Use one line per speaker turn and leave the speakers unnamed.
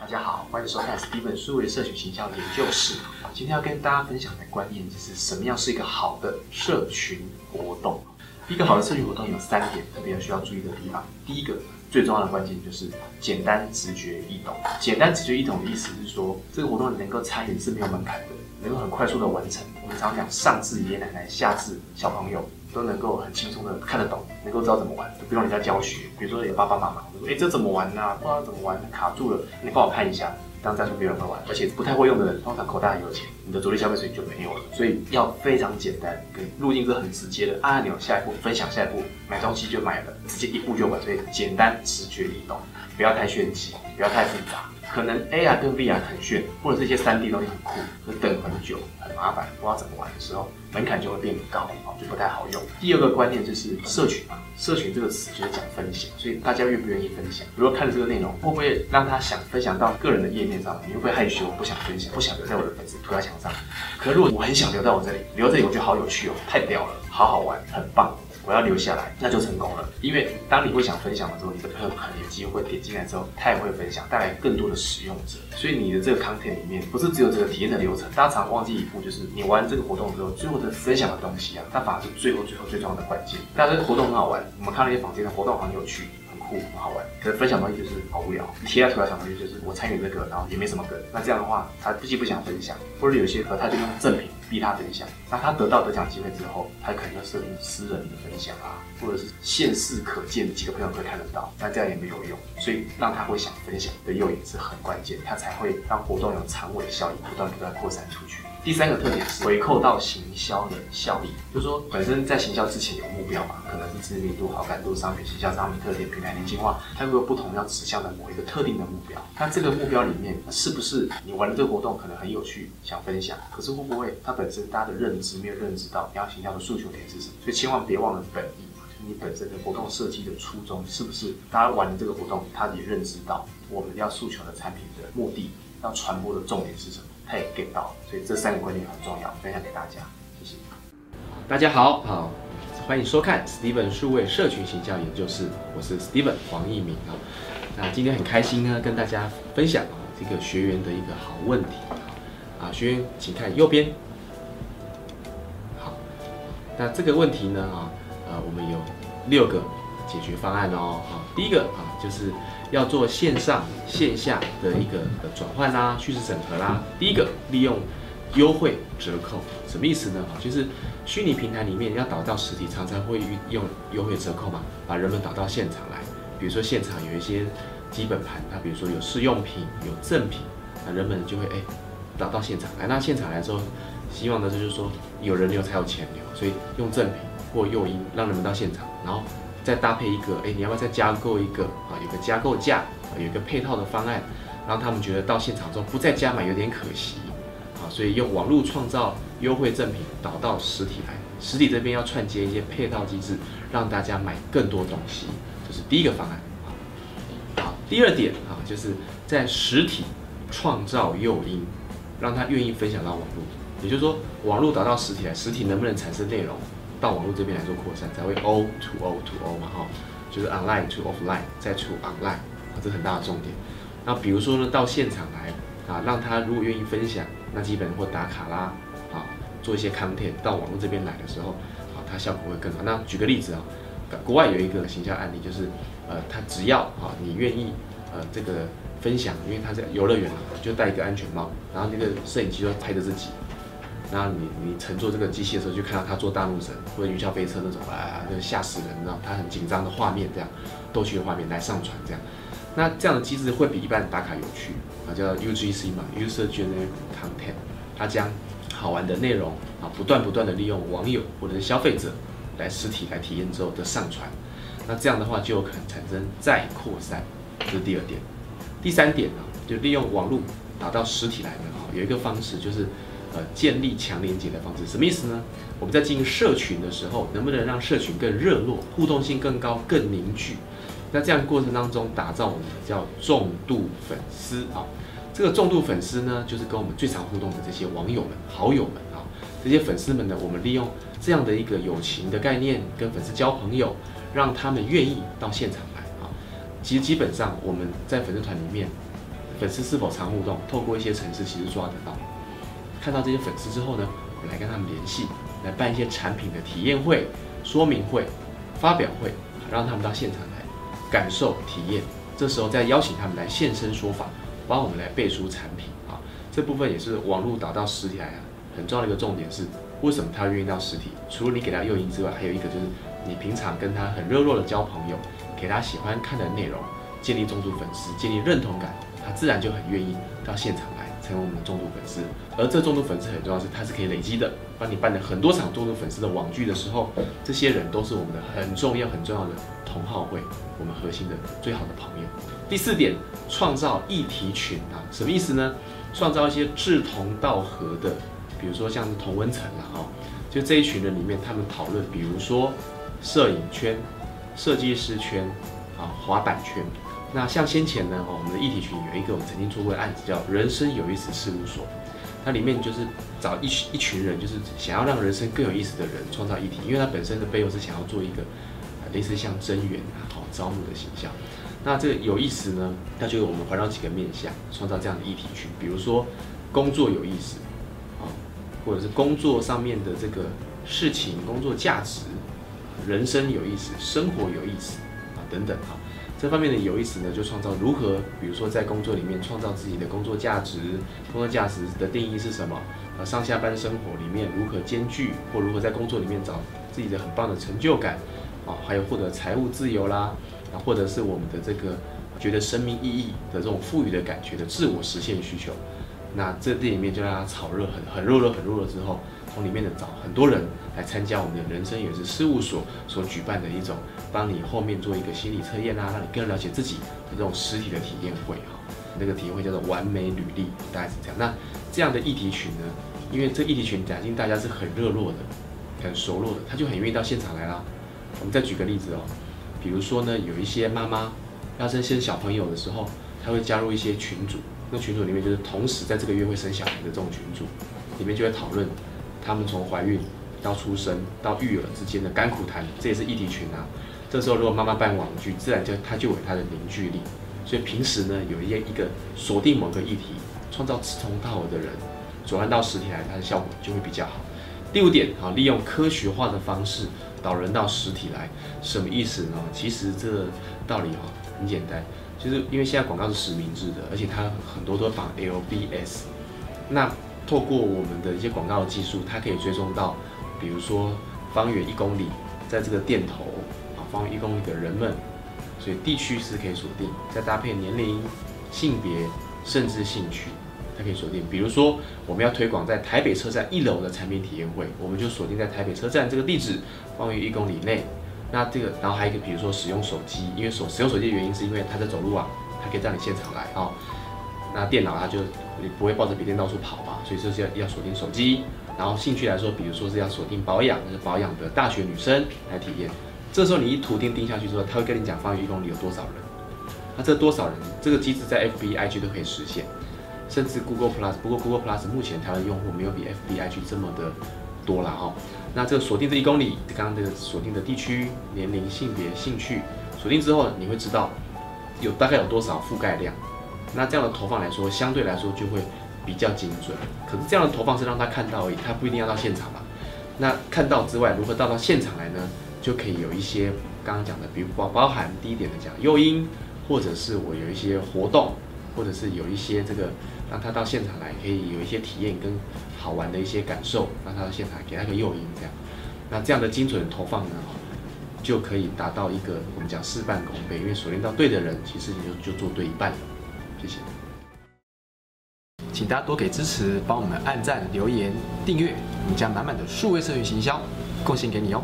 大家好，欢迎收看 Steven 数位社群形象研究室。今天要跟大家分享的观念就是什么样是一个好的社群活动。一个好的社群活动有三点特别需要注意的地方。第一个最重要的关键就是简单、直觉、易懂。简单、直觉、易懂的意思是说，这个活动能够参与是没有门槛的，能够很快速的完成。我们常讲上至爷爷奶奶，下至小朋友。都能够很轻松的看得懂，能够知道怎么玩，不用人家教学。比如说有爸爸妈妈，我说，哎，这怎么玩呢？不知道怎么玩，卡住了，你帮我看一下。当再说别人会玩，而且不太会用的人，通常口袋很有钱，你的主力消费水平就没有了。所以要非常简单，跟路径是很直接的，按按钮，下一步分享，下一步买东西就买了，直接一步就完。所以简单、直觉、易懂，不要太炫技，不要太复杂。可能 AR 跟 VR 很炫，或者这些 3D 东西很酷，可等很久很麻烦，不知道怎么玩的时候，门槛就会变高，就不太好用。第二个观念就是社群嘛，社群这个词就是讲分享，所以大家愿不愿意分享？如果看了这个内容，会不会让他想分享到个人的页面上？你会不会害羞，不想分享，不想留在我的粉丝涂鸦墙上？可如果我很想留在我这里，留这里我觉得好有趣哦，太屌了，好好玩，很棒。我要留下来，那就成功了。因为当你会想分享的时候，你的朋友可能有机会点进来之后，他也会分享，带来更多的使用者。所以你的这个 content 里面，不是只有这个体验的流程。大家常忘记一步，就是你玩这个活动之后，最后的分享的东西啊，它反而是最后最后最重要的关键。但是活动很好玩，我们看那些房间的活动很有趣。很酷，很好玩，可是分享东西就是好无聊。贴在图上东西就是我参与这个，然后也没什么梗。那这样的话，他既不想分享，或者有些和他就用赠品逼他分享。那他得到得奖机会之后，他可能要设定私人的分享啊，或者是现世可见几个朋友可以看得到。那这样也没有用，所以让他会想分享的诱因是很关键，他才会让活动有长尾效应，不断不断扩散出去。第三个特点是回扣到行销的效益，就是说本身在行销之前有目标嘛，可能是知名度、好感度、商品行销、商品特点、品牌年轻化，它会有不同要指向的某一个特定的目标。那这个目标里面是不是你玩的这个活动可能很有趣，想分享，可是会不会它本身大家的认知没有认知到你要行销的诉求点是什么？所以千万别忘了本意，就你本身的活动设计的初衷是不是大家玩的这个活动，他也认知到我们要诉求的产品的目的，要传播的重点是什么？他也 get 到，所以这三个观念很重要，分享给大家，谢谢。
大家好，好，欢迎收看 Steven 数位社群形象研究室，我是 Steven 黄义明啊。那今天很开心呢，跟大家分享这个学员的一个好问题啊。学员请看右边。好，那这个问题呢啊，呃，我们有六个解决方案哦。好，第一个啊，就是。要做线上线下的一个转换啦、虚实整合啦。第一个，利用优惠折扣，什么意思呢？就是虚拟平台里面要导到实体，常常会用优惠折扣嘛，把人们导到现场来。比如说现场有一些基本盘，它比如说有试用品、有赠品，那人们就会哎导到现场来。那现场来之后，希望的就是说有人流才有钱流，所以用赠品或诱因让人们到现场，然后。再搭配一个，哎，你要不要再加购一个啊？有个加购价，有一个配套的方案，让他们觉得到现场之后不再加买有点可惜啊。所以用网络创造优惠赠品导到实体来，实体这边要串接一些配套机制，让大家买更多东西，这是第一个方案啊。好，第二点啊，就是在实体创造诱因，让他愿意分享到网络，也就是说网络导到实体来，实体能不能产生内容？到网络这边来做扩散，才会 O to O to O 嘛，哈，就是 online to offline 再 to online，啊，这很大的重点。那比如说呢，到现场来啊，让他如果愿意分享，那基本或打卡啦，啊，做一些 content 到网络这边来的时候，啊，它效果会更好。那举个例子啊，国外有一个行销案例，就是呃，他只要啊，你愿意呃这个分享，因为他在游乐园嘛，就戴一个安全帽，然后那个摄影机就拍着自己。那你你乘坐这个机器的时候，就看到他坐大怒神或者云霄飞车那种啊，就吓死人，然后他很紧张的画面，这样逗趣的画面来上传这样。那这样的机制会比一般打卡有趣啊，叫 UGC 嘛，User Generated Content，它将好玩的内容啊，不断不断的利用网友或者是消费者来实体来体验之后的上传。那这样的话就有可能产生再扩散，这是第二点。第三点呢，就利用网络打到实体来的啊，有一个方式就是。呃，建立强连接的方式什么意思呢？我们在经营社群的时候，能不能让社群更热络、互动性更高、更凝聚？那这样过程当中，打造我们叫重度粉丝啊。这个重度粉丝呢，就是跟我们最常互动的这些网友们、好友们啊，这些粉丝们呢，我们利用这样的一个友情的概念，跟粉丝交朋友，让他们愿意到现场来啊。其实基本上我们在粉丝团里面。粉丝是否常互动，透过一些程式其实抓得到。看到这些粉丝之后呢，我们来跟他们联系，来办一些产品的体验会、说明会、发表会，让他们到现场来感受体验。这时候再邀请他们来现身说法，帮我们来背书产品啊。这部分也是网络导到实体来啊，很重要的一个重点是，为什么他愿意到实体？除了你给他诱因之外，还有一个就是你平常跟他很热络的交朋友，给他喜欢看的内容，建立重度粉丝，建立认同感，他自然就很愿意到现场。成为我们的重度粉丝，而这重度粉丝很重要是它是可以累积的。帮你办了很多场重度粉丝的网剧的时候，这些人都是我们的很重要很重要的同好会，我们核心的最好的朋友。第四点，创造议题群啊，什么意思呢？创造一些志同道合的，比如说像是同温层了哈，就这一群人里面，他们讨论，比如说摄影圈、设计师圈啊、滑板圈。那像先前呢，我们的议题群有一个我们曾经做过的案子，叫“人生有意思事务所”，它里面就是找一一群人，就是想要让人生更有意思的人创造议题，因为它本身的背后是想要做一个类似像真源啊，好招募的形象。那这个有意思呢，那就我们环绕几个面向，创造这样的议题群，比如说工作有意思啊，或者是工作上面的这个事情、工作价值、人生有意思、生活有意思啊等等啊。这方面的有意思呢，就创造如何，比如说在工作里面创造自己的工作价值，工作价值的定义是什么？呃，上下班生活里面如何兼具，或如何在工作里面找自己的很棒的成就感，啊，还有获得财务自由啦，啊，或者是我们的这个觉得生命意义的这种赋予的感觉的自我实现需求。那这店里面就让它炒热，很很热热很热热之后，里面的找很多人来参加我们的人生也是事务所所举办的一种，帮你后面做一个心理测验啊，让你更了解自己的这种实体的体验会哈。那个体验会叫做完美履历，大概是这样。那这样的议题群呢，因为这议题群假定大家是很热络的、很熟络的，他就很愿意到现场来啦。我们再举个例子哦，比如说呢，有一些妈妈要生生小朋友的时候，她会加入一些群组。那群组里面就是同时在这个月会生小孩的这种群组，里面就会讨论他们从怀孕到出生到育儿之间的甘苦谈，这也是议题群啊。这时候如果妈妈办网剧，自然就它就有它的凝聚力。所以平时呢，有一些一个锁定某个议题，创造志同道合的人，转换到实体来，它的效果就会比较好。第五点，好，利用科学化的方式导人到实体来，什么意思呢？其实这个道理哈很简单。就是因为现在广告是实名制的，而且它很多都绑 LBS。那透过我们的一些广告的技术，它可以追踪到，比如说方圆一公里，在这个店头啊，方圆一公里的人们，所以地区是可以锁定，再搭配年龄、性别，甚至兴趣，它可以锁定。比如说我们要推广在台北车站一楼的产品体验会，我们就锁定在台北车站这个地址，方圆一公里内。那这个，然后还有一个，比如说使用手机，因为手使用手机的原因是因为他在走路啊，他可以让你现场来哦。那电脑它就你不会抱着笔电到处跑嘛，所以这是要要锁定手机。然后兴趣来说，比如说是要锁定保养，就是保养的大学女生来体验。这时候你一图钉钉下去之后，他会跟你讲方圆一公里有多少人。那这多少人，这个机制在 FB、IG 都可以实现，甚至 Google Plus。不过 Google Plus 目前台湾用户没有比 FB、IG 这么的。多了哈，那这个锁定这一公里，刚刚这个锁定的地区、年龄、性别、兴趣，锁定之后，你会知道有大概有多少覆盖量。那这样的投放来说，相对来说就会比较精准。可是这样的投放是让他看到而已，他不一定要到现场嘛。那看到之外，如何到到现场来呢？就可以有一些刚刚讲的，比如包包含第一点的讲诱因，或者是我有一些活动，或者是有一些这个。让他到现场来，可以有一些体验跟好玩的一些感受，让他到现场给他个诱因，这样，那这样的精准投放呢，就可以达到一个我们讲事半功倍，因为锁定到对的人，其实你就就做对一半了。谢谢，
请大家多给支持，帮我们按赞、留言、订阅，我们将满满的数位社群行销贡献给你哦。